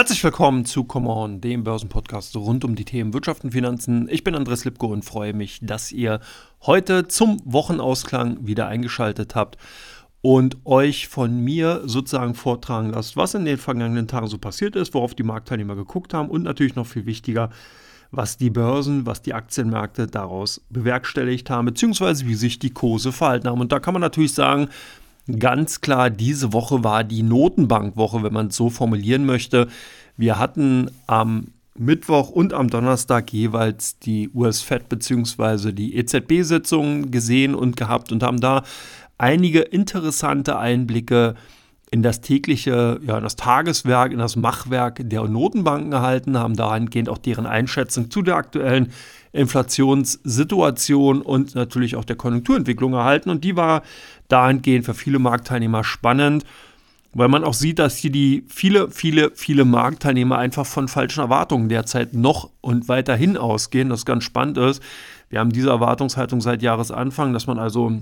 Herzlich willkommen zu Come On, dem Börsenpodcast rund um die Themen Wirtschaft und Finanzen. Ich bin Andres Lipko und freue mich, dass ihr heute zum Wochenausklang wieder eingeschaltet habt und euch von mir sozusagen vortragen lasst, was in den vergangenen Tagen so passiert ist, worauf die Marktteilnehmer geguckt haben und natürlich noch viel wichtiger, was die Börsen, was die Aktienmärkte daraus bewerkstelligt haben, beziehungsweise wie sich die Kurse verhalten haben. Und da kann man natürlich sagen, ganz klar, diese Woche war die Notenbankwoche, wenn man es so formulieren möchte. Wir hatten am Mittwoch und am Donnerstag jeweils die US-Fed bzw. die EZB-Sitzungen gesehen und gehabt und haben da einige interessante Einblicke in das tägliche, ja, in das Tageswerk, in das Machwerk der Notenbanken erhalten, haben dahingehend auch deren Einschätzung zu der aktuellen Inflationssituation und natürlich auch der Konjunkturentwicklung erhalten. Und die war dahingehend für viele Marktteilnehmer spannend, weil man auch sieht, dass hier die viele, viele, viele Marktteilnehmer einfach von falschen Erwartungen derzeit noch und weiterhin ausgehen. Das ganz spannend ist. Wir haben diese Erwartungshaltung seit Jahresanfang, dass man also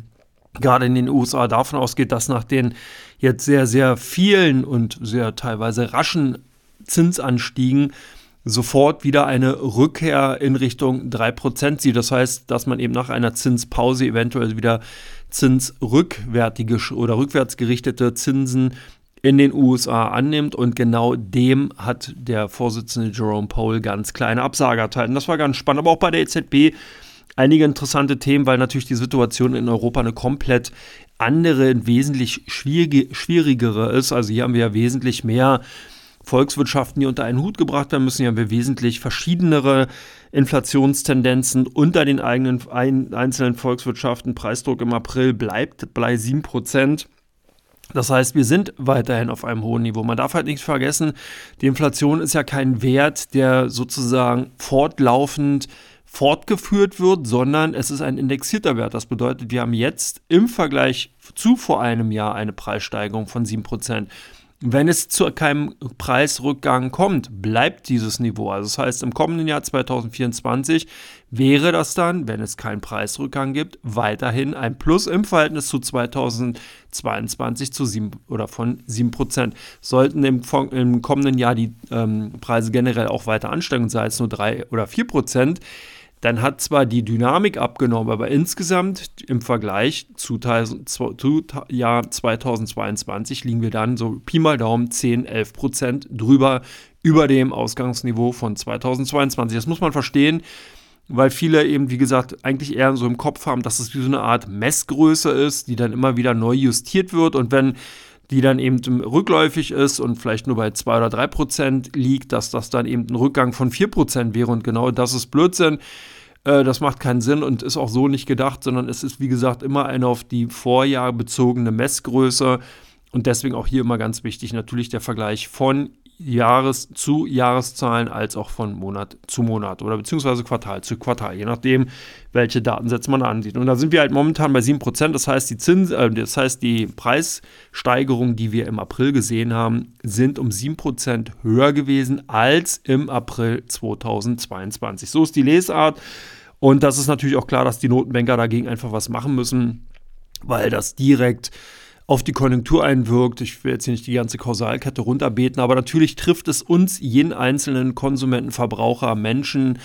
gerade in den USA davon ausgeht, dass nach den jetzt sehr, sehr vielen und sehr teilweise raschen Zinsanstiegen sofort wieder eine Rückkehr in Richtung 3% sieht. Das heißt, dass man eben nach einer Zinspause eventuell wieder zinsrückwärtige oder rückwärtsgerichtete Zinsen in den USA annimmt. Und genau dem hat der Vorsitzende Jerome Powell ganz kleine Absage erteilt. Und das war ganz spannend. Aber auch bei der EZB einige interessante Themen, weil natürlich die Situation in Europa eine komplett andere, wesentlich schwierigere ist. Also hier haben wir ja wesentlich mehr Volkswirtschaften, die unter einen Hut gebracht werden müssen. Hier haben wir wesentlich verschiedenere Inflationstendenzen unter den eigenen ein, einzelnen Volkswirtschaften. Preisdruck im April bleibt bei 7 Prozent. Das heißt, wir sind weiterhin auf einem hohen Niveau. Man darf halt nicht vergessen, die Inflation ist ja kein Wert, der sozusagen fortlaufend fortgeführt wird, sondern es ist ein indexierter Wert. Das bedeutet, wir haben jetzt im Vergleich zu vor einem Jahr eine Preissteigerung von 7%. Wenn es zu keinem Preisrückgang kommt, bleibt dieses Niveau. Also das heißt, im kommenden Jahr 2024 wäre das dann, wenn es keinen Preisrückgang gibt, weiterhin ein Plus im Verhältnis zu 2022 zu 7 oder von 7%. Sollten im, im kommenden Jahr die ähm, Preise generell auch weiter ansteigen, sei es nur 3 oder 4%, dann hat zwar die Dynamik abgenommen, aber insgesamt im Vergleich zu, zu Jahr 2022 liegen wir dann so Pi mal Daumen 10, 11 Prozent drüber über dem Ausgangsniveau von 2022. Das muss man verstehen, weil viele eben, wie gesagt, eigentlich eher so im Kopf haben, dass es wie so eine Art Messgröße ist, die dann immer wieder neu justiert wird und wenn die dann eben rückläufig ist und vielleicht nur bei 2 oder 3 Prozent liegt, dass das dann eben ein Rückgang von 4 Prozent wäre. Und genau das ist Blödsinn. Äh, das macht keinen Sinn und ist auch so nicht gedacht, sondern es ist, wie gesagt, immer eine auf die Vorjahr bezogene Messgröße. Und deswegen auch hier immer ganz wichtig natürlich der Vergleich von Jahres zu Jahreszahlen als auch von Monat zu Monat oder beziehungsweise Quartal zu Quartal, je nachdem, welche Datensätze man ansieht. Und da sind wir halt momentan bei 7%, das heißt, die Zins, äh, das heißt, die Preissteigerungen, die wir im April gesehen haben, sind um 7% höher gewesen als im April 2022. So ist die Lesart. Und das ist natürlich auch klar, dass die Notenbanker dagegen einfach was machen müssen, weil das direkt auf die Konjunktur einwirkt. Ich will jetzt hier nicht die ganze Kausalkette runterbeten, aber natürlich trifft es uns, jeden einzelnen Konsumenten, Verbraucher, Menschen,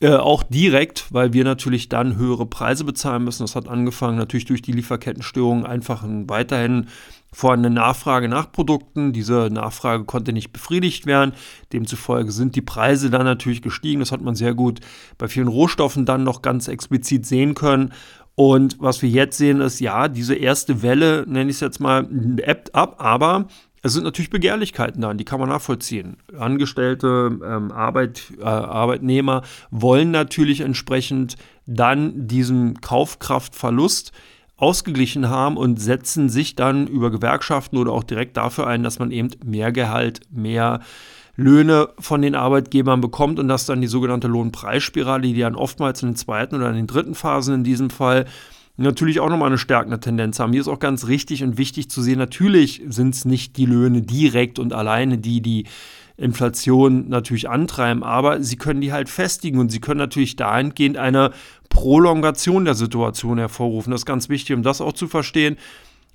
äh, auch direkt, weil wir natürlich dann höhere Preise bezahlen müssen. Das hat angefangen natürlich durch die Lieferkettenstörungen einfach ein weiterhin vorhandene Nachfrage nach Produkten. Diese Nachfrage konnte nicht befriedigt werden. Demzufolge sind die Preise dann natürlich gestiegen. Das hat man sehr gut bei vielen Rohstoffen dann noch ganz explizit sehen können. Und was wir jetzt sehen, ist, ja, diese erste Welle, nenne ich es jetzt mal, ebbt ab, aber es sind natürlich Begehrlichkeiten da, die kann man nachvollziehen. Angestellte, ähm, Arbeit, äh, Arbeitnehmer wollen natürlich entsprechend dann diesen Kaufkraftverlust ausgeglichen haben und setzen sich dann über Gewerkschaften oder auch direkt dafür ein, dass man eben mehr Gehalt, mehr Löhne von den Arbeitgebern bekommt und dass dann die sogenannte Lohnpreisspirale, die dann oftmals in den zweiten oder in den dritten Phasen in diesem Fall natürlich auch nochmal eine stärkende Tendenz haben. Hier ist auch ganz richtig und wichtig zu sehen, natürlich sind es nicht die Löhne direkt und alleine, die die Inflation natürlich antreiben, aber sie können die halt festigen und sie können natürlich dahingehend eine Prolongation der Situation hervorrufen. Das ist ganz wichtig, um das auch zu verstehen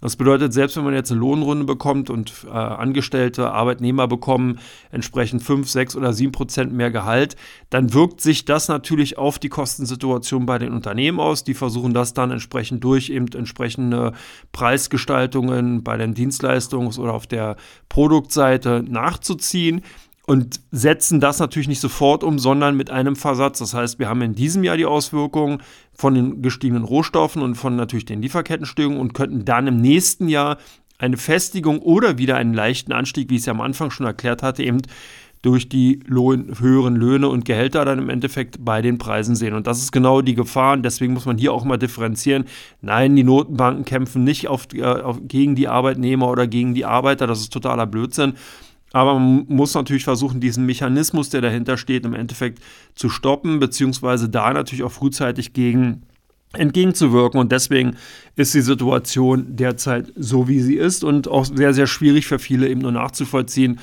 Das bedeutet, selbst wenn man jetzt eine Lohnrunde bekommt und äh, Angestellte, Arbeitnehmer bekommen entsprechend 5, 6 oder 7 Prozent mehr Gehalt, dann wirkt sich das natürlich auf die Kostensituation bei den Unternehmen aus. Die versuchen das dann entsprechend durch eben entsprechende Preisgestaltungen bei den Dienstleistungs- oder auf der Produktseite nachzuziehen und setzen das natürlich nicht sofort um, sondern mit einem Versatz. Das heißt, wir haben in diesem Jahr die Auswirkungen von den gestiegenen Rohstoffen und von natürlich den Lieferkettenstörungen und könnten dann im nächsten Jahr eine Festigung oder wieder einen leichten Anstieg, wie ich es ja am Anfang schon erklärt hatte, eben durch die Lohn, höheren Löhne und Gehälter dann im Endeffekt bei den Preisen sehen. Und das ist genau die Gefahr. Und deswegen muss man hier auch mal differenzieren. Nein, die Notenbanken kämpfen nicht auf, äh, auf, gegen die Arbeitnehmer oder gegen die Arbeiter. Das ist totaler Blödsinn. Aber man muss natürlich versuchen, diesen Mechanismus, der dahinter steht, im Endeffekt zu stoppen, beziehungsweise da natürlich auch frühzeitig gegen entgegenzuwirken. Und deswegen ist die Situation derzeit so, wie sie ist und auch sehr, sehr schwierig für viele eben nur nachzuvollziehen.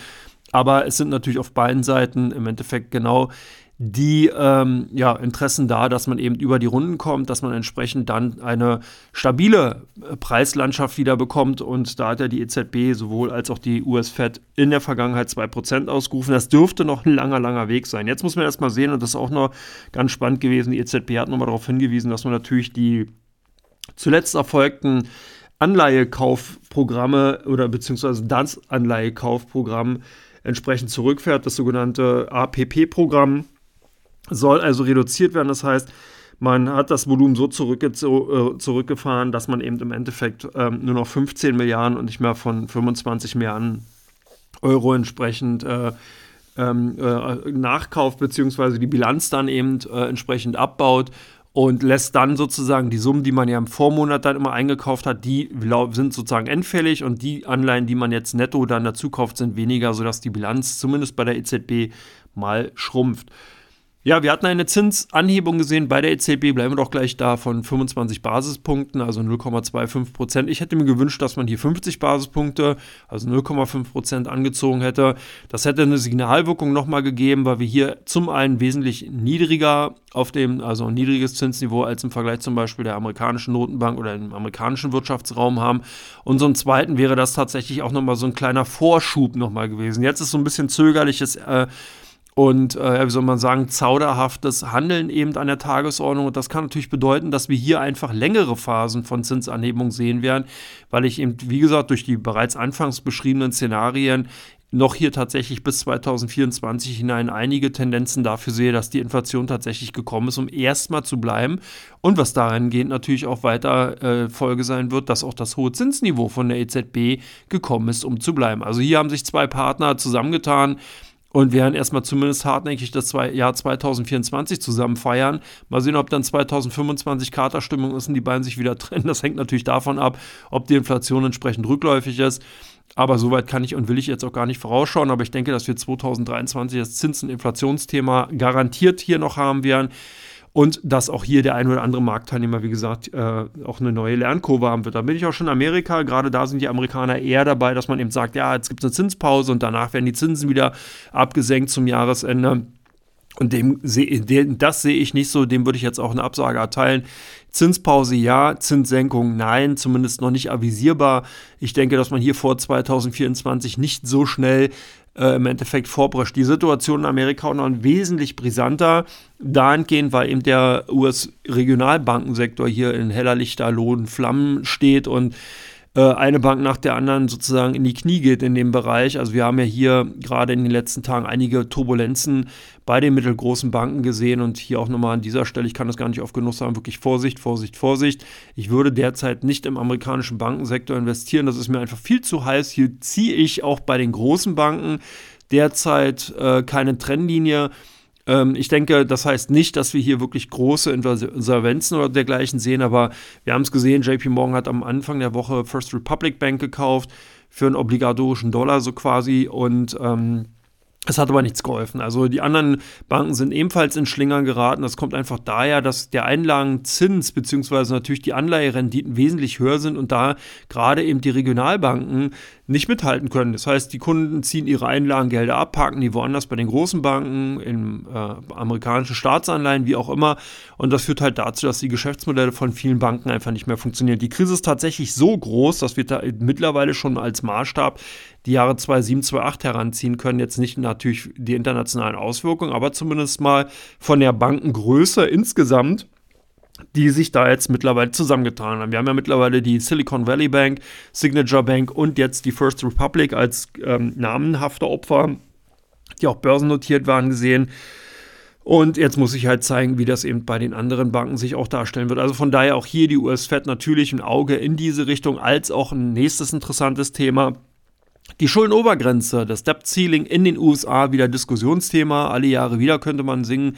Aber es sind natürlich auf beiden Seiten im Endeffekt genau die ähm, ja, Interessen da, dass man eben über die Runden kommt, dass man entsprechend dann eine stabile äh, Preislandschaft wieder bekommt. Und da hat ja die EZB sowohl als auch die US-Fed in der Vergangenheit 2% ausgerufen. Das dürfte noch ein langer, langer Weg sein. Jetzt muss man erst mal sehen, und das ist auch noch ganz spannend gewesen, die EZB hat nochmal darauf hingewiesen, dass man natürlich die zuletzt erfolgten Anleihekaufprogramme oder beziehungsweise das Anleihekaufprogramm entsprechend zurückfährt, das sogenannte APP-Programm soll also reduziert werden. Das heißt, man hat das Volumen so zurückge äh, zurückgefahren, dass man eben im Endeffekt ähm, nur noch 15 Milliarden und nicht mehr von 25 Milliarden Euro entsprechend äh, ähm, äh, nachkauft, beziehungsweise die Bilanz dann eben äh, entsprechend abbaut und lässt dann sozusagen die Summen, die man ja im Vormonat dann immer eingekauft hat, die sind sozusagen endfällig und die Anleihen, die man jetzt netto dann dazu kauft, sind weniger, sodass die Bilanz zumindest bei der EZB mal schrumpft. Ja, wir hatten eine Zinsanhebung gesehen bei der EZB, bleiben wir doch gleich da, von 25 Basispunkten, also 0,25 Prozent. Ich hätte mir gewünscht, dass man hier 50 Basispunkte, also 0,5 Prozent angezogen hätte. Das hätte eine Signalwirkung nochmal gegeben, weil wir hier zum einen wesentlich niedriger auf dem, also ein niedriges Zinsniveau als im Vergleich zum Beispiel der amerikanischen Notenbank oder im amerikanischen Wirtschaftsraum haben. Und zum Zweiten wäre das tatsächlich auch nochmal so ein kleiner Vorschub nochmal gewesen. Jetzt ist so ein bisschen zögerliches äh, und äh, wie soll man sagen, zauderhaftes Handeln eben an der Tagesordnung. Und das kann natürlich bedeuten, dass wir hier einfach längere Phasen von Zinsanhebung sehen werden, weil ich eben, wie gesagt, durch die bereits anfangs beschriebenen Szenarien noch hier tatsächlich bis 2024 hinein einige Tendenzen dafür sehe, dass die Inflation tatsächlich gekommen ist, um erstmal zu bleiben. Und was darin geht, natürlich auch weiter äh, Folge sein wird, dass auch das hohe Zinsniveau von der EZB gekommen ist, um zu bleiben. Also hier haben sich zwei Partner zusammengetan, und werden erstmal zumindest hartnäckig das Jahr 2024 zusammen feiern. Mal sehen, ob dann 2025 Katerstimmung ist und die beiden sich wieder trennen. Das hängt natürlich davon ab, ob die Inflation entsprechend rückläufig ist. Aber soweit kann ich und will ich jetzt auch gar nicht vorausschauen. Aber ich denke, dass wir 2023 das Zins- und Inflationsthema garantiert hier noch haben werden und dass auch hier der ein oder andere Marktteilnehmer, wie gesagt, äh, auch eine neue Lernkurve haben wird. Da bin ich auch schon in Amerika. Gerade da sind die Amerikaner eher dabei, dass man eben sagt, ja, jetzt gibt es eine Zinspause und danach werden die Zinsen wieder abgesenkt zum Jahresende. Und dem, das sehe ich nicht so, dem würde ich jetzt auch eine Absage erteilen. Zinspause ja, Zinssenkung nein, zumindest noch nicht avisierbar. Ich denke, dass man hier vor 2024 nicht so schnell äh, im Endeffekt vorprescht. Die Situation in Amerika auch noch wesentlich brisanter. Dahingehend, weil eben der US-Regionalbankensektor hier in heller Lichterlohn Flammen steht und eine Bank nach der anderen sozusagen in die Knie geht in dem Bereich. Also wir haben ja hier gerade in den letzten Tagen einige Turbulenzen bei den mittelgroßen Banken gesehen und hier auch nochmal an dieser Stelle, ich kann das gar nicht oft genug sagen, wirklich Vorsicht, Vorsicht, Vorsicht. Ich würde derzeit nicht im amerikanischen Bankensektor investieren, das ist mir einfach viel zu heiß. Hier ziehe ich auch bei den großen Banken derzeit äh, keine Trennlinie. Ähm, ich denke, das heißt nicht, dass wir hier wirklich große Insolvenzen oder dergleichen sehen, aber wir haben es gesehen, JP Morgan hat am Anfang der Woche First Republic Bank gekauft für einen obligatorischen Dollar so quasi und ähm, Es hat aber nichts geholfen. Also die anderen Banken sind ebenfalls in Schlingern geraten. Das kommt einfach daher, dass der Einlagenzins bzw. natürlich die Anleiherenditen wesentlich höher sind und da gerade eben die Regionalbanken nicht mithalten können. Das heißt, die Kunden ziehen ihre Einlagengelder ab, parken die woanders bei den großen Banken, in äh, amerikanischen Staatsanleihen, wie auch immer. Und das führt halt dazu, dass die Geschäftsmodelle von vielen Banken einfach nicht mehr funktionieren. Die Krise ist tatsächlich so groß, dass wir da mittlerweile schon als Maßstab die Jahre 2007, 2008 heranziehen können. Jetzt nicht natürlich die internationalen Auswirkungen, aber zumindest mal von der Bankengröße insgesamt die sich da jetzt mittlerweile zusammengetan haben. Wir haben ja mittlerweile die Silicon Valley Bank, Signature Bank und jetzt die First Republic als ähm, namenhafte Opfer, die auch börsennotiert waren, gesehen. Und jetzt muss ich halt zeigen, wie das eben bei den anderen Banken sich auch darstellen wird. Also von daher auch hier die US-Fed natürlich ein Auge in diese Richtung, als auch ein nächstes interessantes Thema. Die Schuldenobergrenze, das Debt Ceiling in den USA, wieder Diskussionsthema. Alle Jahre wieder könnte man singen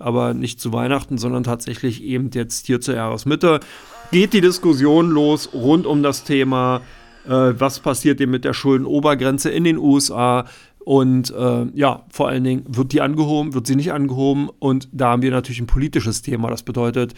aber nicht zu Weihnachten, sondern tatsächlich eben jetzt hier zur Jahresmitte, geht die Diskussion los rund um das Thema, äh, was passiert eben mit der Schuldenobergrenze in den USA. Und äh, ja, vor allen Dingen, wird die angehoben, wird sie nicht angehoben? Und da haben wir natürlich ein politisches Thema. Das bedeutet,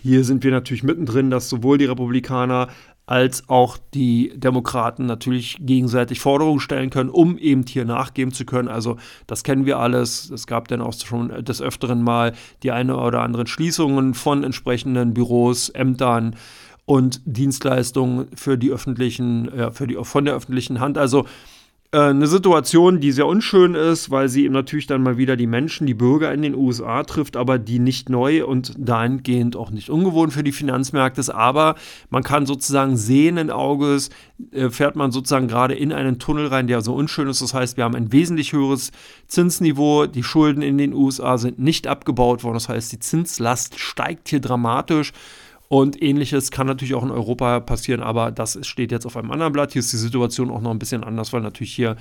hier sind wir natürlich mittendrin, dass sowohl die Republikaner als auch die Demokraten natürlich gegenseitig Forderungen stellen können, um eben hier nachgeben zu können. Also das kennen wir alles. Es gab dann auch schon des Öfteren mal die eine oder anderen Schließungen von entsprechenden Büros, Ämtern und Dienstleistungen für die öffentlichen, ja, für die, von der öffentlichen Hand. Also äh, eine Situation, die sehr unschön ist, weil sie eben natürlich dann mal wieder die Menschen, die Bürger in den USA trifft, aber die nicht neu und dahingehend auch nicht ungewohnt für die Finanzmärkte ist. Aber man kann sozusagen sehenden Auges, äh, fährt man sozusagen gerade in einen Tunnel rein, der so unschön ist. Das heißt, wir haben ein wesentlich höheres Zinsniveau. Die Schulden in den USA sind nicht abgebaut worden. Das heißt, die Zinslast steigt hier dramatisch. Und ähnliches kann natürlich auch in Europa passieren, aber das steht jetzt auf einem anderen Blatt. Hier ist die Situation auch noch ein bisschen anders, weil natürlich hier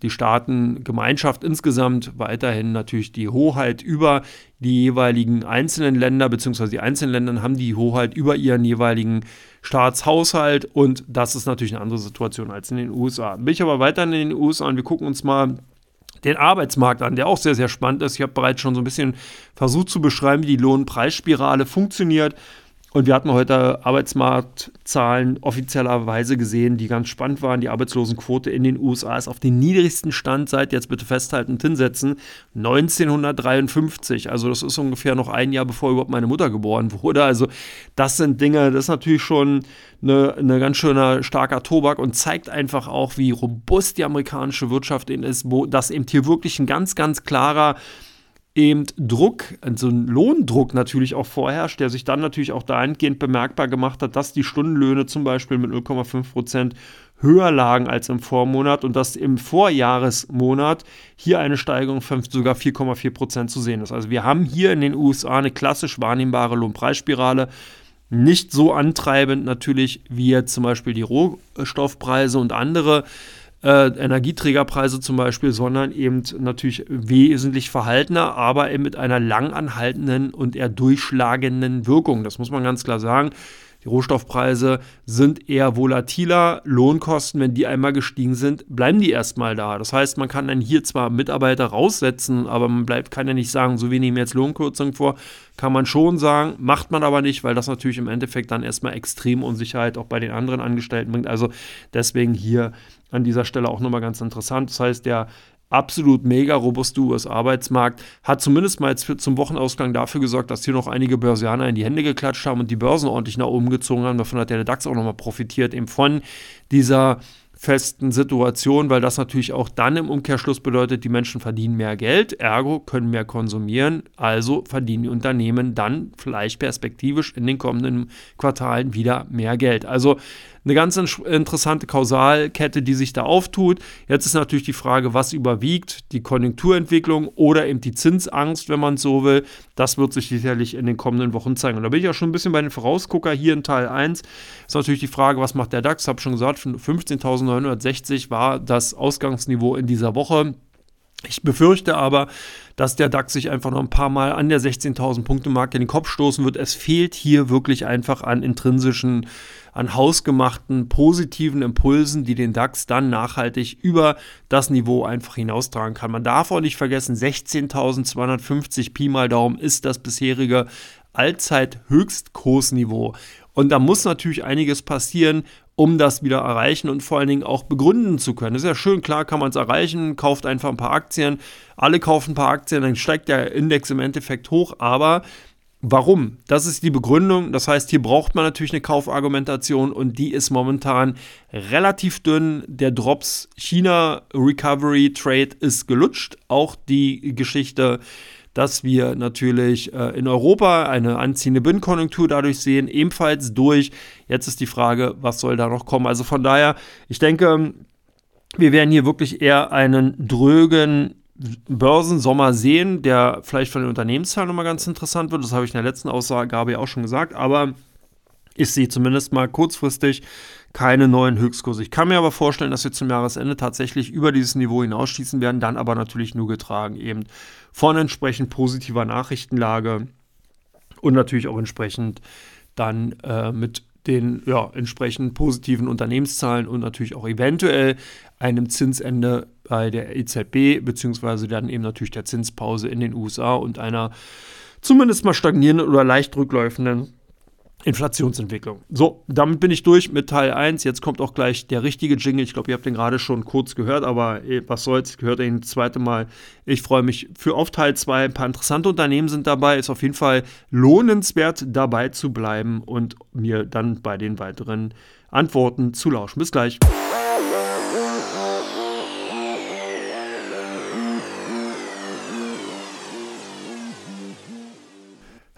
die Staatengemeinschaft insgesamt weiterhin natürlich die Hoheit über die jeweiligen einzelnen Länder, beziehungsweise die einzelnen Länder haben die Hoheit über ihren jeweiligen Staatshaushalt und das ist natürlich eine andere Situation als in den USA. Bin ich aber weiter in den USA und wir gucken uns mal den Arbeitsmarkt an, der auch sehr, sehr spannend ist. Ich habe bereits schon so ein bisschen versucht zu beschreiben, wie die Lohnpreisspirale funktioniert. Und wir hatten heute Arbeitsmarktzahlen offizieller gesehen, die ganz spannend waren. Die Arbeitslosenquote in den USA ist auf den niedrigsten Stand seit, jetzt bitte festhalten und hinsetzen, 1953. Also das ist ungefähr noch ein Jahr, bevor überhaupt meine Mutter geboren wurde. Also das sind Dinge, das ist natürlich schon eine, eine ganz schöner starker Tobak und zeigt einfach auch, wie robust die amerikanische Wirtschaft ist, wo das eben hier wirklich ein ganz, ganz klarer eben Druck, also ein Lohndruck natürlich auch vorherrscht, der sich dann natürlich auch dahingehend bemerkbar gemacht hat, dass die Stundenlöhne zum Beispiel mit 0,5 Prozent höher lagen als im Vormonat und dass im Vorjahresmonat hier eine Steigerung von sogar 4,4 Prozent zu sehen ist. Also wir haben hier in den USA eine klassisch wahrnehmbare Lohnpreisspirale, nicht so antreibend natürlich wie jetzt zum Beispiel die Rohstoffpreise und andere äh, Energieträgerpreise zum Beispiel, sondern eben natürlich wesentlich verhaltener, aber eben mit einer langanhaltenden und eher durchschlagenden Wirkung. Das muss man ganz klar sagen. Die Rohstoffpreise sind eher volatiler. Lohnkosten, wenn die einmal gestiegen sind, bleiben die erstmal da. Das heißt, man kann dann hier zwar Mitarbeiter raussetzen, aber man bleibt, kann ja nicht sagen, so wir nehmen jetzt Lohnkürzungen vor. Kann man schon sagen, macht man aber nicht, weil das natürlich im Endeffekt dann erstmal extrem Unsicherheit auch bei den anderen Angestellten bringt. Also deswegen hier an dieser Stelle auch nochmal ganz interessant. Das heißt, der absolut mega robuste US-Arbeitsmarkt hat zumindest mal jetzt für, zum Wochenausgang dafür gesorgt, dass hier noch einige Börsianer in die Hände geklatscht haben und die Börsen ordentlich nach oben gezogen haben. Davon hat der DAX auch nochmal profitiert, eben von dieser festen Situation, weil das natürlich auch dann im Umkehrschluss bedeutet, die Menschen verdienen mehr Geld, ergo können mehr konsumieren, also verdienen die Unternehmen dann vielleicht perspektivisch in den kommenden Quartalen wieder mehr Geld. Also eine ganz interessante Kausalkette, die sich da auftut. Jetzt ist natürlich die Frage, was überwiegt, die Konjunkturentwicklung oder eben die Zinsangst, wenn man so will. Das wird sich sicherlich in den kommenden Wochen zeigen. Und da bin ich ja schon ein bisschen bei den Vorausgucker hier in Teil 1. Ist natürlich die Frage, was macht der DAX? Ich habe schon gesagt, 15.960 war das Ausgangsniveau in dieser Woche. Ich befürchte aber, dass der DAX sich einfach noch ein paar Mal an der 16.000 Punkte Marke in den Kopf stoßen wird. Es fehlt hier wirklich einfach an intrinsischen, an hausgemachten, positiven Impulsen, die den DAX dann nachhaltig über das Niveau einfach hinaustragen kann. Man darf auch nicht vergessen, 16.250 Pi mal Daumen ist das bisherige Allzeit-Höchstkursniveau. Und da muss natürlich einiges passieren, um das wieder erreichen und vor allen Dingen auch begründen zu können. Das ist ja schön, klar kann man es erreichen, kauft einfach ein paar Aktien, alle kaufen ein paar Aktien, dann steigt der Index im Endeffekt hoch, aber Warum? Das ist die Begründung. Das heißt, hier braucht man natürlich eine Kaufargumentation und die ist momentan relativ dünn. Der Drops China Recovery Trade ist gelutscht. Auch die Geschichte dass wir natürlich äh, in Europa eine anziehende Binnenkonjunktur dadurch sehen, ebenfalls durch. Jetzt ist die Frage, was soll da noch kommen? Also von daher, ich denke, wir werden hier wirklich eher einen drögen Börsensommer sehen, der vielleicht von den Unternehmenszahlen nochmal ganz interessant wird. Das habe ich in der letzten Ausgabe ja auch schon gesagt, aber ich sehe zumindest mal kurzfristig keine neuen Höchstkurse. Ich kann mir aber vorstellen, dass wir zum Jahresende tatsächlich über dieses Niveau hinausschießen werden, dann aber natürlich nur getragen eben von entsprechend positiver Nachrichtenlage und natürlich auch entsprechend dann äh, mit den ja, entsprechend positiven Unternehmenszahlen und natürlich auch eventuell einem Zinsende bei der EZB, beziehungsweise dann eben natürlich der Zinspause in den USA und einer zumindest mal stagnierenden oder leicht rückläufenden Inflationsentwicklung. So, damit bin ich durch mit Teil 1. Jetzt kommt auch gleich der richtige Jingle. Ich glaube, ihr habt den gerade schon kurz gehört, aber eh, was soll's, gehört ihn das zweite Mal. Ich freue mich für auf Teil 2. Ein paar interessante Unternehmen sind dabei. Ist auf jeden Fall lohnenswert, dabei zu bleiben und mir dann bei den weiteren Antworten zu lauschen. Bis gleich.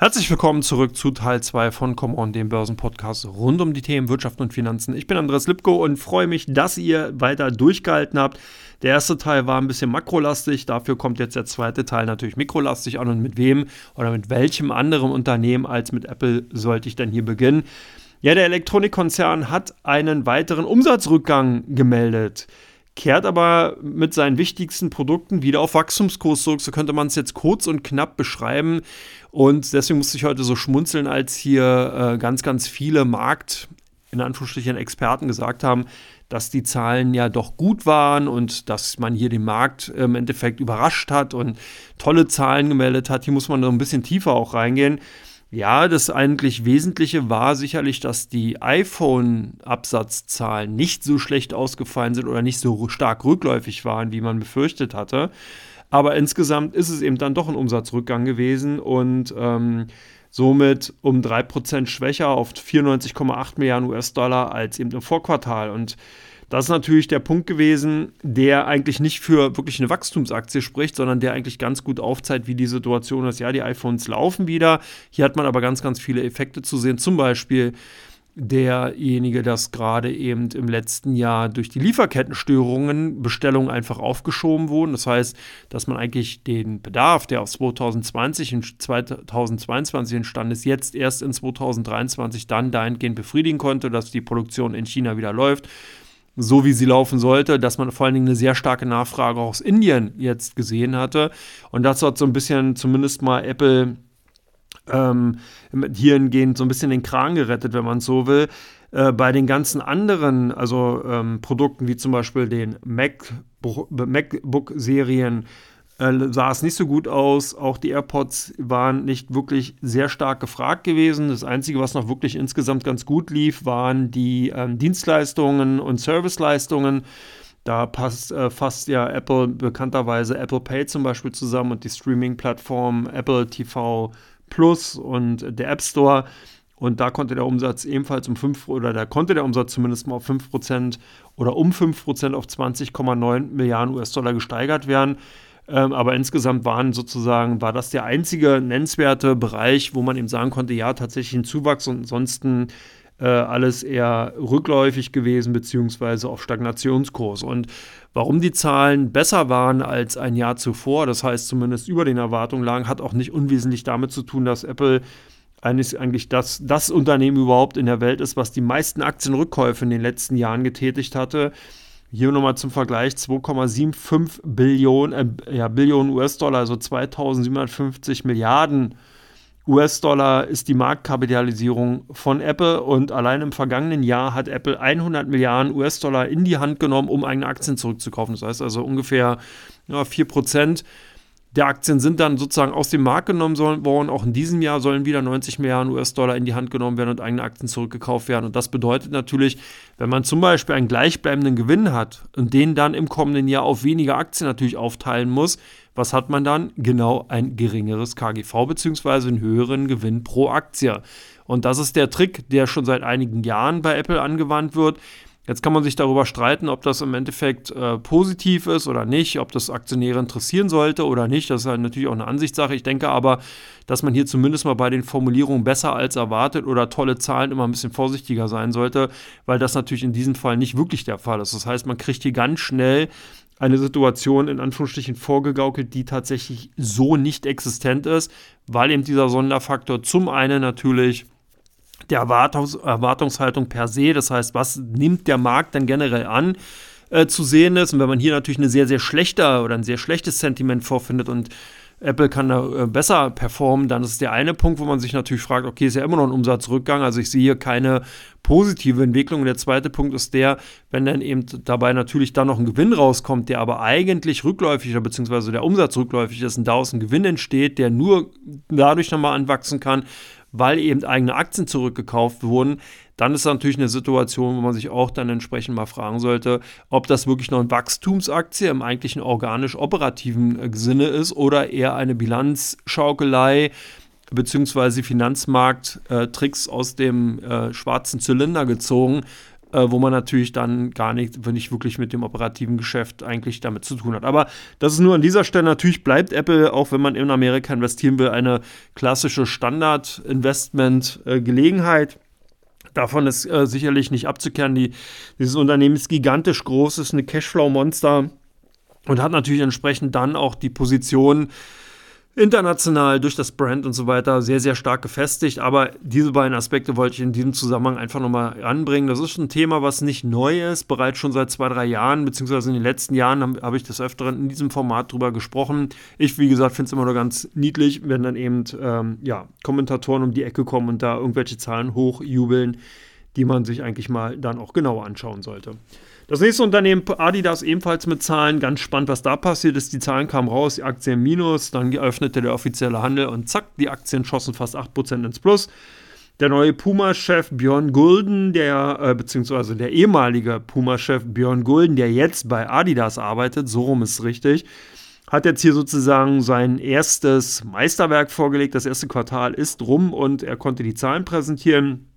Herzlich willkommen zurück zu Teil 2 von Come On, dem Börsenpodcast rund um die Themen Wirtschaft und Finanzen. Ich bin Andreas Lipko und freue mich, dass ihr weiter durchgehalten habt. Der erste Teil war ein bisschen makrolastig, dafür kommt jetzt der zweite Teil natürlich mikrolastig an. Und mit wem oder mit welchem anderen Unternehmen als mit Apple sollte ich denn hier beginnen? Ja, der Elektronikkonzern hat einen weiteren Umsatzrückgang gemeldet kehrt aber mit seinen wichtigsten Produkten wieder auf Wachstumskurs zurück. So könnte man es jetzt kurz und knapp beschreiben. Und deswegen musste ich heute so schmunzeln, als hier äh, ganz, ganz viele Markt, in Anführungsstrichen Experten gesagt haben, dass die Zahlen ja doch gut waren und dass man hier den Markt im Endeffekt überrascht hat und tolle Zahlen gemeldet hat. Hier muss man noch ein bisschen tiefer auch reingehen. Ja, das eigentlich Wesentliche war sicherlich, dass die iPhone-Absatzzahlen nicht so schlecht ausgefallen sind oder nicht so stark rückläufig waren, wie man befürchtet hatte. Aber insgesamt ist es eben dann doch ein Umsatzrückgang gewesen und ähm, somit um 3% schwächer auf 94,8 Milliarden US-Dollar als eben im Vorquartal. Und das ist natürlich der Punkt gewesen, der eigentlich nicht für wirklich eine Wachstumsaktie spricht, sondern der eigentlich ganz gut aufzeigt, wie die Situation ist. Ja, die iPhones laufen wieder. Hier hat man aber ganz, ganz viele Effekte zu sehen. Zum Beispiel derjenige, dass gerade eben im letzten Jahr durch die Lieferkettenstörungen Bestellungen einfach aufgeschoben wurden. Das heißt, dass man eigentlich den Bedarf, der auf 2020 und 2022 entstanden ist, jetzt erst in 2023 dann dahingehend befriedigen konnte, dass die Produktion in China wieder läuft so wie sie laufen sollte, dass man vor allen Dingen eine sehr starke Nachfrage aus Indien jetzt gesehen hatte. Und das hat so ein bisschen zumindest mal Apple ähm, hiergehend so ein bisschen den Kran gerettet, wenn man so will. Äh, bei den ganzen anderen, also ähm, Produkten wie zum Beispiel den MacBook-Serien, sah es nicht so gut aus. Auch die AirPods waren nicht wirklich sehr stark gefragt gewesen. Das Einzige, was noch wirklich insgesamt ganz gut lief, waren die ähm, Dienstleistungen und Serviceleistungen. Da passt äh, fast ja Apple bekannterweise Apple Pay zum Beispiel zusammen und die Streaming-Plattform Apple TV Plus und der App Store. Und da konnte der Umsatz ebenfalls um 5 oder da konnte der Umsatz zumindest mal auf 5% oder um 5% auf 20,9 Milliarden US-Dollar gesteigert werden. Ähm, aber insgesamt waren sozusagen, war das der einzige nennenswerte Bereich, wo man eben sagen konnte, ja, tatsächlich ein Zuwachs und ansonsten äh, alles eher rückläufig gewesen, beziehungsweise auf Stagnationskurs. Und warum die Zahlen besser waren als ein Jahr zuvor, das heißt zumindest über den Erwartungen lagen, hat auch nicht unwesentlich damit zu tun, dass Apple eigentlich das, das Unternehmen überhaupt in der Welt ist, was die meisten Aktienrückkäufe in den letzten Jahren getätigt hatte. Hier nochmal zum Vergleich 2,75 Billionen, äh, ja, Billionen US-Dollar, also 2750 Milliarden US-Dollar ist die Marktkapitalisierung von Apple und allein im vergangenen Jahr hat Apple 100 Milliarden US-Dollar in die Hand genommen, um eigene Aktien zurückzukaufen. Das heißt also ungefähr ja, 4% der Aktien sind dann sozusagen aus dem Markt genommen worden. Auch in diesem Jahr sollen wieder 90 Milliarden US-Dollar in die Hand genommen werden und eigene Aktien zurückgekauft werden. Und das bedeutet natürlich, wenn man zum Beispiel einen gleichbleibenden Gewinn hat und den dann im kommenden Jahr auf weniger Aktien natürlich aufteilen muss, was hat man dann? Genau ein geringeres KGV bzw. einen höheren Gewinn pro Aktie. Und das ist der Trick, der schon seit einigen Jahren bei Apple angewandt wird. Jetzt kann man sich darüber streiten, ob das im Endeffekt äh, positiv ist oder nicht, ob das Aktionäre interessieren sollte oder nicht. Das ist halt natürlich auch eine Ansichtssache. Ich denke aber, dass man hier zumindest mal bei den Formulierungen besser als erwartet oder tolle Zahlen immer ein bisschen vorsichtiger sein sollte, weil das natürlich in diesem Fall nicht wirklich der Fall ist. Das heißt, man kriegt hier ganz schnell eine Situation in Anführungsstrichen vorgegaukelt, die tatsächlich so nicht existent ist, weil eben dieser Sonderfaktor zum einen natürlich der Erwartungs Erwartungshaltung per se, das heißt, was nimmt der Markt dann generell an, äh, zu sehen ist. Und wenn man hier natürlich eine sehr, sehr schlechte oder ein sehr schlechtes Sentiment vorfindet und Apple kann da äh, besser performen, dann ist der eine Punkt, wo man sich natürlich fragt, okay, ist ja immer noch ein Umsatzrückgang, also ich sehe hier keine positive Entwicklung. Und der zweite Punkt ist der, wenn dann eben dabei natürlich dann noch ein Gewinn rauskommt, der aber eigentlich rückläufig oder beziehungsweise der Umsatz rückläufig ist und daraus ein Gewinn entsteht, der nur dadurch nochmal anwachsen kann, weil eben eigene Aktien zurückgekauft wurden, dann ist natürlich eine Situation, wo man sich auch dann entsprechend mal fragen sollte, ob das wirklich noch eine Wachstumsaktie im eigentlichen organisch-operativen äh, Sinne ist oder eher eine Bilanzschaukelei beziehungsweise Finanzmarkttricks äh, aus dem äh, schwarzen Zylinder gezogen, äh, wo man natürlich dann gar nicht, nicht wirklich mit dem operativen Geschäft eigentlich damit zu tun hat. Aber das ist nur an dieser Stelle. Natürlich bleibt Apple, auch wenn man in Amerika investieren will, eine klassische Standard-Investment-Gelegenheit. Davon ist äh, sicherlich nicht abzukehren. Die, dieses Unternehmen ist gigantisch groß, ist eine Cashflow-Monster und hat natürlich entsprechend dann auch die Position international durch das Brand und so weiter sehr, sehr stark gefestigt. Aber diese beiden Aspekte wollte ich in diesem Zusammenhang einfach nochmal anbringen. Das ist ein Thema, was nicht neu ist, bereits schon seit zwei, drei Jahren, beziehungsweise in den letzten Jahren habe hab ich des Öfteren in diesem Format drüber gesprochen. Ich, wie gesagt, finde es immer nur ganz niedlich, wenn dann eben ähm, ja, Kommentatoren um die Ecke kommen und da irgendwelche Zahlen hochjubeln, die man sich eigentlich mal dann auch genauer anschauen sollte. Das nächste Unternehmen, Adidas, ebenfalls mit Zahlen. Ganz spannend, was da passiert ist. Die Zahlen kamen raus, die Aktien minus, dann geöffnete der offizielle Handel und zack, die Aktien schossen fast 8% ins Plus. Der neue Puma-Chef Björn Gulden, der, äh, beziehungsweise der ehemalige Puma-Chef Björn Gulden, der jetzt bei Adidas arbeitet, so rum ist es richtig, hat jetzt hier sozusagen sein erstes Meisterwerk vorgelegt. Das erste Quartal ist rum und er konnte die Zahlen präsentieren.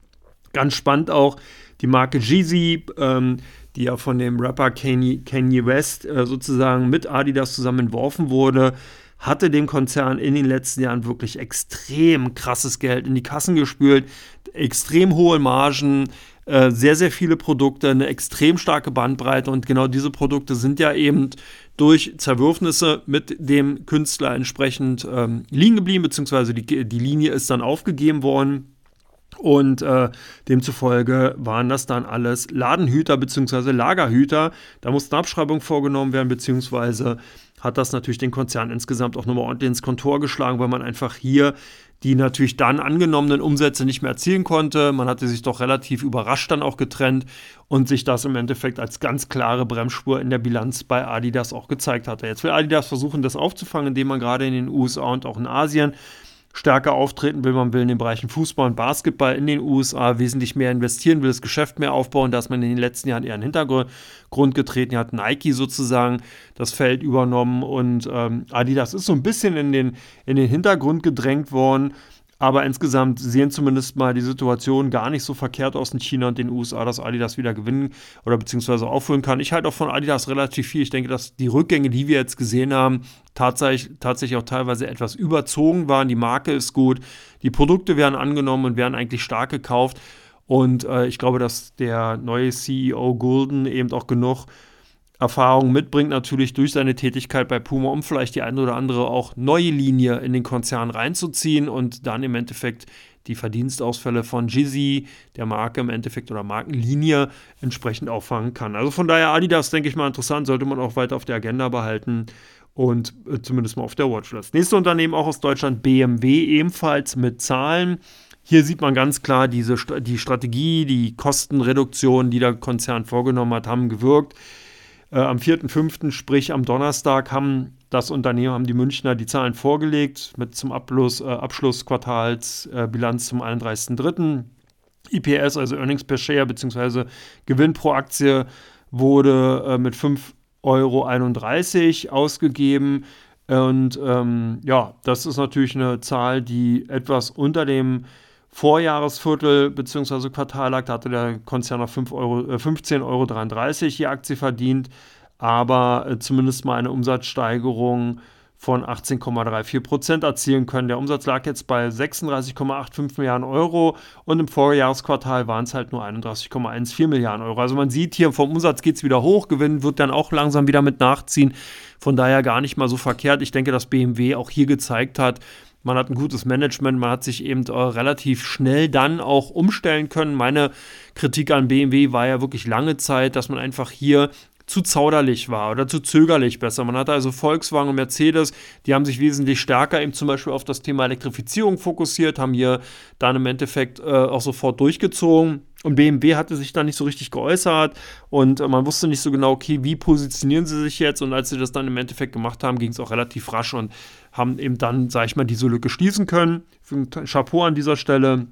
Ganz spannend auch die Marke Jeezy, ähm, die ja von dem Rapper Kanye, Kanye West äh, sozusagen mit Adidas zusammen entworfen wurde, hatte dem Konzern in den letzten Jahren wirklich extrem krasses Geld in die Kassen gespült, extrem hohe Margen, äh, sehr, sehr viele Produkte, eine extrem starke Bandbreite und genau diese Produkte sind ja eben durch Zerwürfnisse mit dem Künstler entsprechend ähm, liegen geblieben, beziehungsweise die, die Linie ist dann aufgegeben worden. Und äh, demzufolge waren das dann alles Ladenhüter bzw. Lagerhüter. Da mussten Abschreibungen vorgenommen werden, beziehungsweise hat das natürlich den Konzern insgesamt auch nochmal ordentlich ins Kontor geschlagen, weil man einfach hier die natürlich dann angenommenen Umsätze nicht mehr erzielen konnte. Man hatte sich doch relativ überrascht dann auch getrennt und sich das im Endeffekt als ganz klare Bremsspur in der Bilanz bei Adidas auch gezeigt hatte. Jetzt will Adidas versuchen, das aufzufangen, indem man gerade in den USA und auch in Asien stärker auftreten will. Man will in den Bereichen Fußball und Basketball in den USA wesentlich mehr investieren, will das Geschäft mehr aufbauen. Da ist man in den letzten Jahren eher in den Hintergrund getreten. Hier hat Nike sozusagen das Feld übernommen und ähm, Adidas ist so ein bisschen in den, in den Hintergrund gedrängt worden. Aber insgesamt sehen zumindest mal die Situation gar nicht so verkehrt aus in China und den USA, dass Adidas wieder gewinnen oder beziehungsweise aufholen kann. Ich halte auch von Adidas relativ viel. Ich denke, dass die Rückgänge, die wir jetzt gesehen haben, tatsächlich, tatsächlich auch teilweise etwas überzogen waren. Die Marke ist gut, die Produkte werden angenommen und werden eigentlich stark gekauft. Und äh, ich glaube, dass der neue CEO Golden eben auch genug Erfahrung mitbringt, natürlich durch seine Tätigkeit bei Puma, um vielleicht die eine oder andere auch neue Linie in den Konzern reinzuziehen und dann im Endeffekt die Verdienstausfälle von Jizzy, der Marke im Endeffekt oder Markenlinie, entsprechend auffangen kann. Also von daher Adidas, denke ich mal, interessant, sollte man auch weiter auf der Agenda behalten und äh, zumindest mal auf der Watchlist. Nächste Unternehmen auch aus Deutschland, BMW, ebenfalls mit Zahlen. Hier sieht man ganz klar, diese, die Strategie, die Kostenreduktion, die der Konzern vorgenommen hat, haben gewirkt. Äh, am 4.5., sprich am Donnerstag, haben das Unternehmen, haben die Münchner die Zahlen vorgelegt mit zum Abschluss, äh, Abschluss äh, Bilanz zum 31.3. IPS, also Earnings per Share bzw. Gewinn pro Aktie, wurde äh, mit 5,31 Euro ausgegeben. Und ähm, ja, das ist natürlich eine Zahl, die etwas unter dem Vorjahresviertel bzw. Quartal lag. Da hatte der Konzern auf 5 Euro, äh, 15,33 Euro die Aktie verdient aber äh, zumindest mal eine Umsatzsteigerung von 18,34 Prozent erzielen können. Der Umsatz lag jetzt bei 36,85 Milliarden Euro und im Vorjahresquartal waren es halt nur 31,14 Milliarden Euro. Also man sieht hier vom Umsatz geht es wieder hoch, Gewinn wird dann auch langsam wieder mit nachziehen. Von daher gar nicht mal so verkehrt. Ich denke, dass BMW auch hier gezeigt hat, man hat ein gutes Management, man hat sich eben äh, relativ schnell dann auch umstellen können. Meine Kritik an BMW war ja wirklich lange Zeit, dass man einfach hier zu zauderlich war oder zu zögerlich besser. Man hatte also Volkswagen und Mercedes, die haben sich wesentlich stärker eben zum Beispiel auf das Thema Elektrifizierung fokussiert, haben hier dann im Endeffekt äh, auch sofort durchgezogen. Und BMW hatte sich da nicht so richtig geäußert und äh, man wusste nicht so genau, okay, wie positionieren sie sich jetzt? Und als sie das dann im Endeffekt gemacht haben, ging es auch relativ rasch und haben eben dann, sag ich mal, diese Lücke schließen können. Chapeau an dieser Stelle.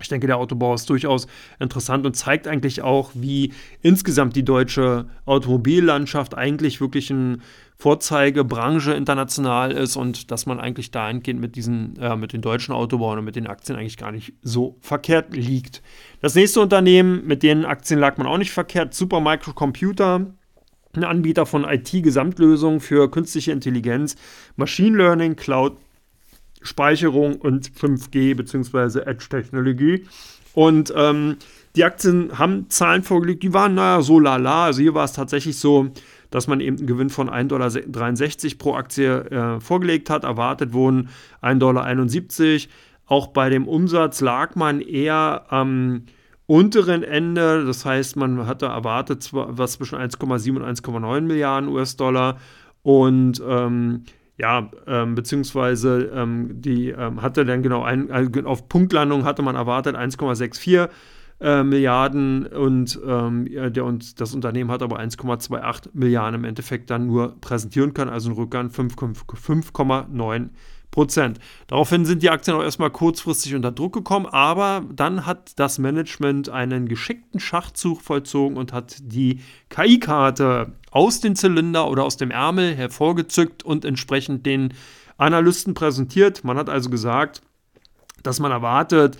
Ich denke, der Autobau ist durchaus interessant und zeigt eigentlich auch, wie insgesamt die deutsche Automobillandschaft eigentlich wirklich eine Vorzeigebranche international ist und dass man eigentlich dahingehend mit diesen, äh, mit den deutschen Autobauern und mit den Aktien eigentlich gar nicht so verkehrt liegt. Das nächste Unternehmen, mit denen Aktien lag man auch nicht verkehrt, Supermicro Computer, ein Anbieter von IT-Gesamtlösungen für künstliche Intelligenz, Machine Learning, Cloud Speicherung und 5G bzw. Edge-Technologie. Und ähm, die Aktien haben Zahlen vorgelegt, die waren naja so lala. Also hier war es tatsächlich so, dass man eben einen Gewinn von 1,63 Dollar pro Aktie äh, vorgelegt hat. Erwartet wurden 1,71 Dollar. Auch bei dem Umsatz lag man eher am unteren Ende. Das heißt, man hatte erwartet was zwischen 1,7 und 1,9 Milliarden US-Dollar. Und ähm, ja, ähm, beziehungsweise ähm, die ähm, hatte dann genau ein, also auf Punktlandung hatte man erwartet 1,64 äh, Milliarden und, ähm, der, und das Unternehmen hat aber 1,28 Milliarden im Endeffekt dann nur präsentieren können, also ein Rückgang 5,9 Prozent. Daraufhin sind die Aktien auch erstmal kurzfristig unter Druck gekommen, aber dann hat das Management einen geschickten Schachzug vollzogen und hat die KI-Karte aus dem Zylinder oder aus dem Ärmel hervorgezückt und entsprechend den Analysten präsentiert. Man hat also gesagt, dass man erwartet,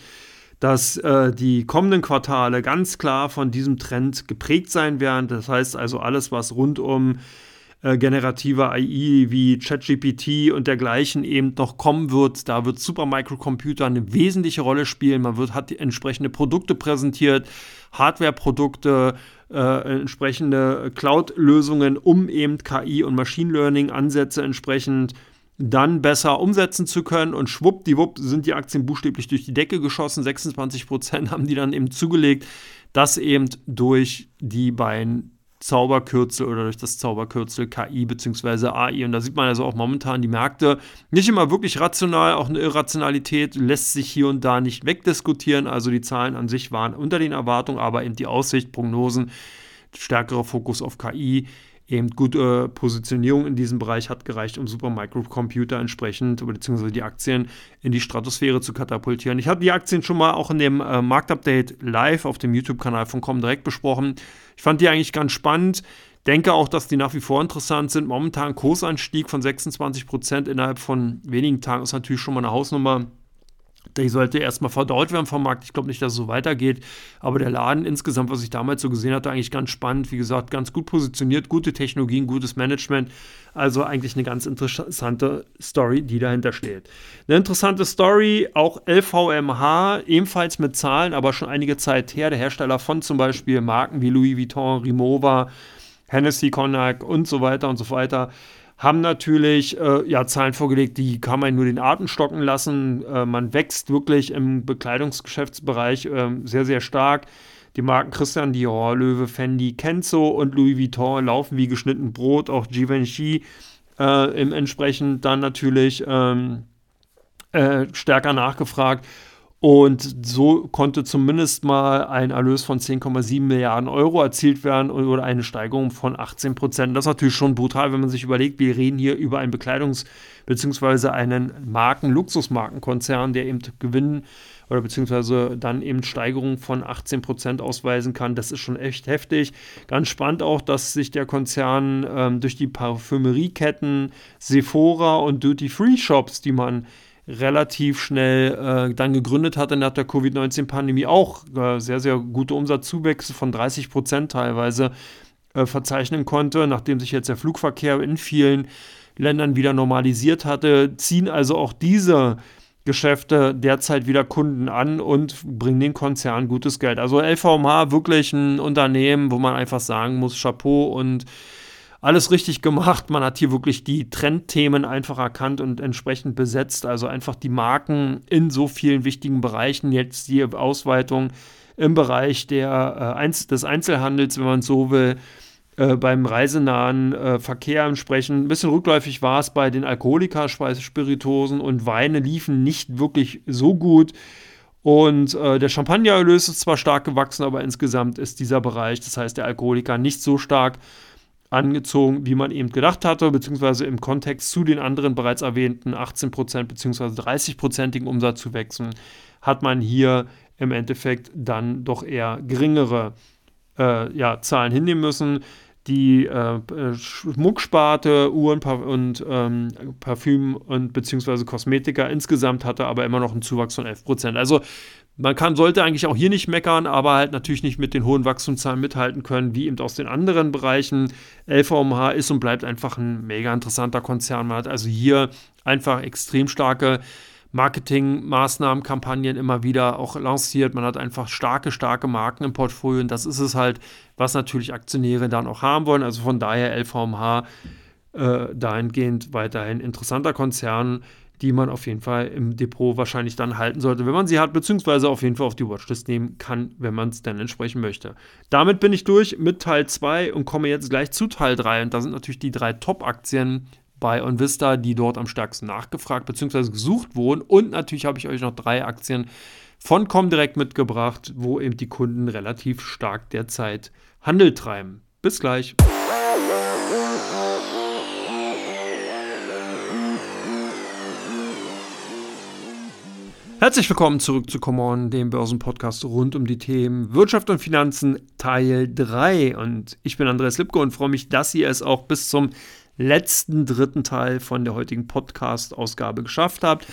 dass äh, die kommenden Quartale ganz klar von diesem Trend geprägt sein werden. Das heißt also alles, was rund um äh, generative AI wie ChatGPT und dergleichen eben noch kommen wird. Da wird Supermicrocomputer eine wesentliche Rolle spielen. Man wird, hat entsprechende Produkte präsentiert, Hardware-Produkte, äh, entsprechende Cloud-Lösungen, um eben KI und Machine Learning-Ansätze entsprechend dann besser umsetzen zu können. Und schwuppdiwupp sind die Aktien buchstäblich durch die Decke geschossen. 26 Prozent haben die dann eben zugelegt. Das eben durch die beiden Zauberkürzel oder durch das Zauberkürzel KI bzw. AI. Und da sieht man also auch momentan die Märkte nicht immer wirklich rational, auch eine Irrationalität lässt sich hier und da nicht wegdiskutieren. Also die Zahlen an sich waren unter den Erwartungen, aber eben die Aussicht, Prognosen, stärkerer Fokus auf KI eben gute Positionierung in diesem Bereich hat gereicht, um Supermicrocomputer entsprechend beziehungsweise die Aktien in die Stratosphäre zu katapultieren. Ich habe die Aktien schon mal auch in dem äh, Marktupdate live auf dem YouTube-Kanal von Comdirect besprochen. Ich fand die eigentlich ganz spannend. Denke auch, dass die nach wie vor interessant sind. Momentan Kursanstieg von 26 Prozent innerhalb von wenigen Tagen ist natürlich schon mal eine Hausnummer die sollte erstmal verdaut werden vom Markt. Ich glaube nicht, dass es so weitergeht. Aber der Laden insgesamt, was ich damals so gesehen hatte, eigentlich ganz spannend. Wie gesagt, ganz gut positioniert, gute Technologien, gutes Management. Also eigentlich eine ganz interessante Story, die dahinter steht. Eine interessante Story, auch LVMH, ebenfalls mit Zahlen, aber schon einige Zeit her. Der Hersteller von zum Beispiel Marken wie Louis Vuitton, Rimowa, Hennessy, Cognac und so weiter und so weiter haben natürlich äh, ja, Zahlen vorgelegt, die kann man nur den Atem stocken lassen. Äh, man wächst wirklich im Bekleidungsgeschäftsbereich äh, sehr, sehr stark. Die Marken Christian Dior, Löwe, Fendi, Kenzo und Louis Vuitton laufen wie geschnitten Brot. Auch Givenchy äh, im entsprechend dann natürlich ähm, äh, stärker nachgefragt. Und so konnte zumindest mal ein Erlös von 10,7 Milliarden Euro erzielt werden oder eine Steigerung von 18 Prozent. Das ist natürlich schon brutal, wenn man sich überlegt, wir reden hier über einen Bekleidungs- bzw. einen Marken-, Luxusmarkenkonzern, der eben Gewinn oder beziehungsweise dann eben Steigerungen von 18 Prozent ausweisen kann. Das ist schon echt heftig. Ganz spannend auch, dass sich der Konzern ähm, durch die Parfümerieketten Sephora und Duty-Free-Shops, die man relativ schnell äh, dann gegründet hatte nach der Covid-19-Pandemie, auch äh, sehr, sehr gute Umsatzzuwächse von 30 Prozent teilweise äh, verzeichnen konnte, nachdem sich jetzt der Flugverkehr in vielen Ländern wieder normalisiert hatte, ziehen also auch diese Geschäfte derzeit wieder Kunden an und bringen den Konzern gutes Geld. Also LVMH wirklich ein Unternehmen, wo man einfach sagen muss, Chapeau und alles richtig gemacht. Man hat hier wirklich die Trendthemen einfach erkannt und entsprechend besetzt. Also einfach die Marken in so vielen wichtigen Bereichen. Jetzt die Ausweitung im Bereich der, äh, des Einzelhandels, wenn man so will. Äh, beim reisenahen äh, Verkehr entsprechend. Ein bisschen rückläufig war es bei den Alkoholika, Spiritosen und Weine liefen nicht wirklich so gut. Und äh, der Champagnererlös ist zwar stark gewachsen, aber insgesamt ist dieser Bereich, das heißt der Alkoholiker, nicht so stark angezogen, wie man eben gedacht hatte, beziehungsweise im Kontext zu den anderen bereits erwähnten 18% beziehungsweise 30%igen Umsatzzuwächsen hat man hier im Endeffekt dann doch eher geringere äh, ja, Zahlen hinnehmen müssen. Die äh, Schmucksparte, Uhren und ähm, Parfüm und beziehungsweise Kosmetika insgesamt hatte aber immer noch einen Zuwachs von 11%. Also man kann, sollte eigentlich auch hier nicht meckern, aber halt natürlich nicht mit den hohen Wachstumszahlen mithalten können, wie eben aus den anderen Bereichen. LVMH ist und bleibt einfach ein mega interessanter Konzern. Man hat also hier einfach extrem starke Marketingmaßnahmen, Kampagnen immer wieder auch lanciert. Man hat einfach starke, starke Marken im Portfolio und das ist es halt, was natürlich Aktionäre dann auch haben wollen. Also von daher LVMH äh, dahingehend weiterhin interessanter Konzern die man auf jeden Fall im Depot wahrscheinlich dann halten sollte, wenn man sie hat, beziehungsweise auf jeden Fall auf die Watchlist nehmen kann, wenn man es dann entsprechend möchte. Damit bin ich durch mit Teil 2 und komme jetzt gleich zu Teil 3. Und da sind natürlich die drei Top-Aktien bei OnVista, die dort am stärksten nachgefragt bzw. gesucht wurden. Und natürlich habe ich euch noch drei Aktien von Comdirect mitgebracht, wo eben die Kunden relativ stark derzeit Handel treiben. Bis gleich. Herzlich willkommen zurück zu Come On, dem Börsenpodcast rund um die Themen Wirtschaft und Finanzen Teil 3. Und ich bin Andreas Lipko und freue mich, dass ihr es auch bis zum letzten dritten Teil von der heutigen Podcast-Ausgabe geschafft habt.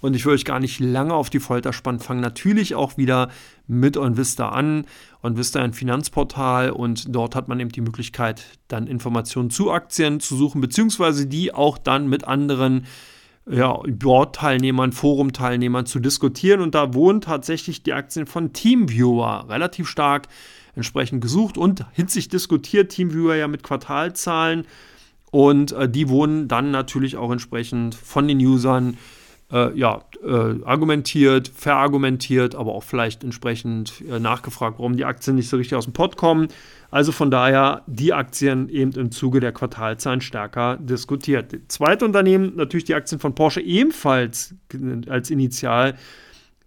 Und ich will euch gar nicht lange auf die Folter spannen, fangen natürlich auch wieder mit OnVista an. OnVista ein Finanzportal und dort hat man eben die Möglichkeit, dann Informationen zu Aktien zu suchen, beziehungsweise die auch dann mit anderen ja, Board-Teilnehmern, Forum-Teilnehmern zu diskutieren. Und da wurden tatsächlich die Aktien von Teamviewer relativ stark entsprechend gesucht und hitzig diskutiert. Teamviewer ja mit Quartalzahlen. Und äh, die wurden dann natürlich auch entsprechend von den Usern äh, ja, äh, argumentiert, verargumentiert, aber auch vielleicht entsprechend äh, nachgefragt, warum die Aktien nicht so richtig aus dem Pott kommen. Also von daher die Aktien eben im Zuge der Quartalzahlen stärker diskutiert. Zweite Unternehmen, natürlich die Aktien von Porsche ebenfalls als Initial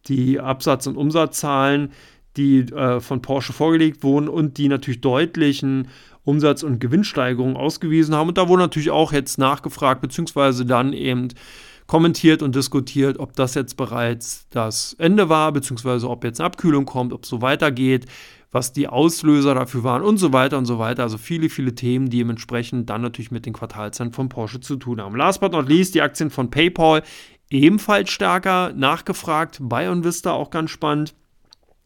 die Absatz- und Umsatzzahlen, die äh, von Porsche vorgelegt wurden und die natürlich deutlichen Umsatz- und Gewinnsteigerungen ausgewiesen haben. Und da wurde natürlich auch jetzt nachgefragt, beziehungsweise dann eben kommentiert und diskutiert, ob das jetzt bereits das Ende war, beziehungsweise ob jetzt eine Abkühlung kommt, ob es so weitergeht, was die Auslöser dafür waren und so weiter und so weiter. Also viele, viele Themen, die entsprechend dann natürlich mit den Quartalzahlen von Porsche zu tun haben. Last but not least, die Aktien von PayPal ebenfalls stärker nachgefragt. Bei OnVista auch ganz spannend.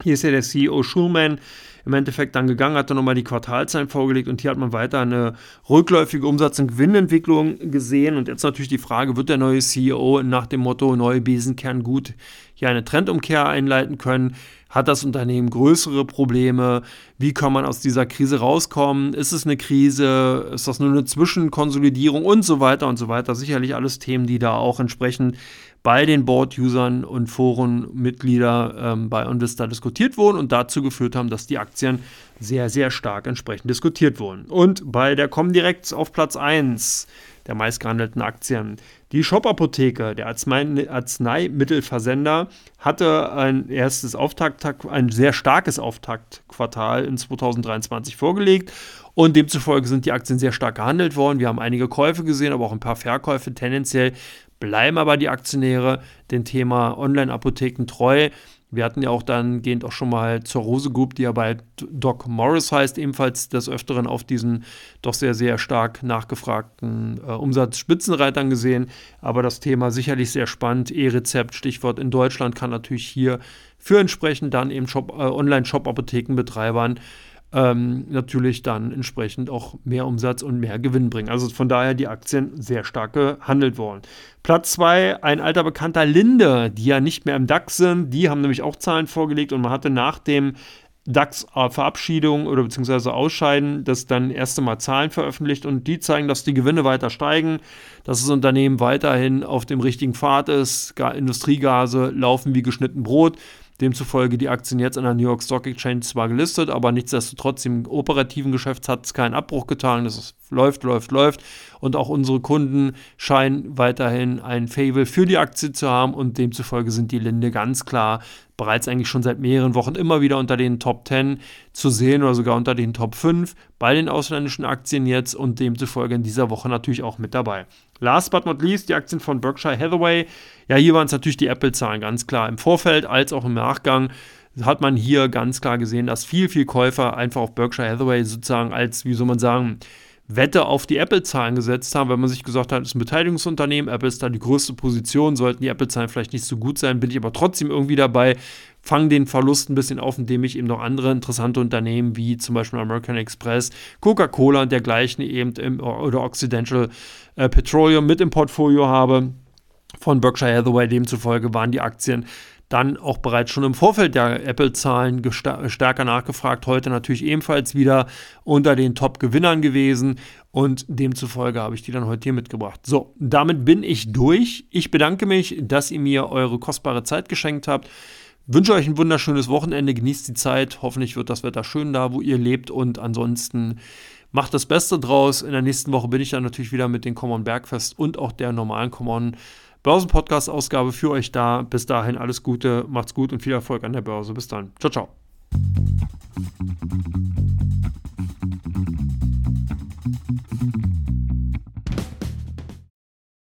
Hier ist ja der CEO Schulman im Endeffekt dann gegangen, hat dann nochmal die Quartalzahlen vorgelegt und hier hat man weiter eine rückläufige Umsatz- und Gewinnentwicklung gesehen. Und jetzt natürlich die Frage, wird der neue CEO nach dem Motto neue Besenkern gut hier eine Trendumkehr einleiten können? Hat das Unternehmen größere Probleme? Wie kann man aus dieser Krise rauskommen? Ist es eine Krise? Ist das nur eine Zwischenkonsolidierung und so weiter und so weiter? Sicherlich alles Themen, die da auch entsprechend bei den Board-Usern und Forenmitgliedern ähm, bei Onvista diskutiert wurden und dazu geführt haben, dass die Aktien sehr, sehr stark entsprechend diskutiert wurden. Und bei der Comdirect auf Platz 1 der meistgehandelten Aktien. Die Shop-Apotheke, der Arzneimittelversender, hatte ein erstes Auftakt, ein sehr starkes Auftaktquartal in 2023 vorgelegt und demzufolge sind die Aktien sehr stark gehandelt worden. Wir haben einige Käufe gesehen, aber auch ein paar Verkäufe. Tendenziell bleiben aber die Aktionäre dem Thema Online-Apotheken treu. Wir hatten ja auch dann gehend auch schon mal zur Rose Group, die ja bei Doc Morris heißt, ebenfalls des Öfteren auf diesen doch sehr, sehr stark nachgefragten äh, Umsatzspitzenreitern gesehen. Aber das Thema sicherlich sehr spannend. E-Rezept, Stichwort in Deutschland, kann natürlich hier für entsprechend dann eben Shop, äh, Online-Shop-Apothekenbetreibern ähm, natürlich dann entsprechend auch mehr Umsatz und mehr Gewinn bringen. Also von daher die Aktien sehr stark gehandelt worden. Platz 2, ein alter bekannter Linde, die ja nicht mehr im DAX sind. Die haben nämlich auch Zahlen vorgelegt und man hatte nach dem DAX-Verabschiedung oder beziehungsweise Ausscheiden das dann erste Mal Zahlen veröffentlicht und die zeigen, dass die Gewinne weiter steigen, dass das Unternehmen weiterhin auf dem richtigen Pfad ist, Industriegase laufen wie geschnitten Brot. Demzufolge die Aktien jetzt an der New York Stock Exchange zwar gelistet, aber nichtsdestotrotz im operativen Geschäft hat es keinen Abbruch getan. Das läuft, läuft, läuft. Und auch unsere Kunden scheinen weiterhin ein Fable für die Aktie zu haben und demzufolge sind die Linde ganz klar bereits eigentlich schon seit mehreren Wochen immer wieder unter den Top 10 zu sehen oder sogar unter den Top 5 bei den ausländischen Aktien jetzt und demzufolge in dieser Woche natürlich auch mit dabei. Last but not least die Aktien von Berkshire Hathaway. Ja, hier waren es natürlich die Apple-Zahlen ganz klar im Vorfeld als auch im Nachgang hat man hier ganz klar gesehen, dass viel, viel Käufer einfach auf Berkshire Hathaway sozusagen als, wie soll man sagen, Wette auf die Apple-Zahlen gesetzt haben, weil man sich gesagt hat, es ist ein Beteiligungsunternehmen, Apple ist da die größte Position, sollten die Apple-Zahlen vielleicht nicht so gut sein, bin ich aber trotzdem irgendwie dabei, fange den Verlust ein bisschen auf, indem ich eben noch andere interessante Unternehmen wie zum Beispiel American Express, Coca-Cola und dergleichen eben im, oder Occidental äh, Petroleum mit im Portfolio habe. Von Berkshire Hathaway demzufolge waren die Aktien dann auch bereits schon im Vorfeld der Apple-Zahlen stärker nachgefragt. Heute natürlich ebenfalls wieder unter den Top-Gewinnern gewesen und demzufolge habe ich die dann heute hier mitgebracht. So, damit bin ich durch. Ich bedanke mich, dass ihr mir eure kostbare Zeit geschenkt habt. Wünsche euch ein wunderschönes Wochenende, genießt die Zeit. Hoffentlich wird das Wetter schön da, wo ihr lebt und ansonsten macht das Beste draus. In der nächsten Woche bin ich dann natürlich wieder mit den Common Bergfest und auch der normalen Common Börsenpodcast-Ausgabe für euch da. Bis dahin alles Gute, macht's gut und viel Erfolg an der Börse. Bis dann. Ciao, ciao.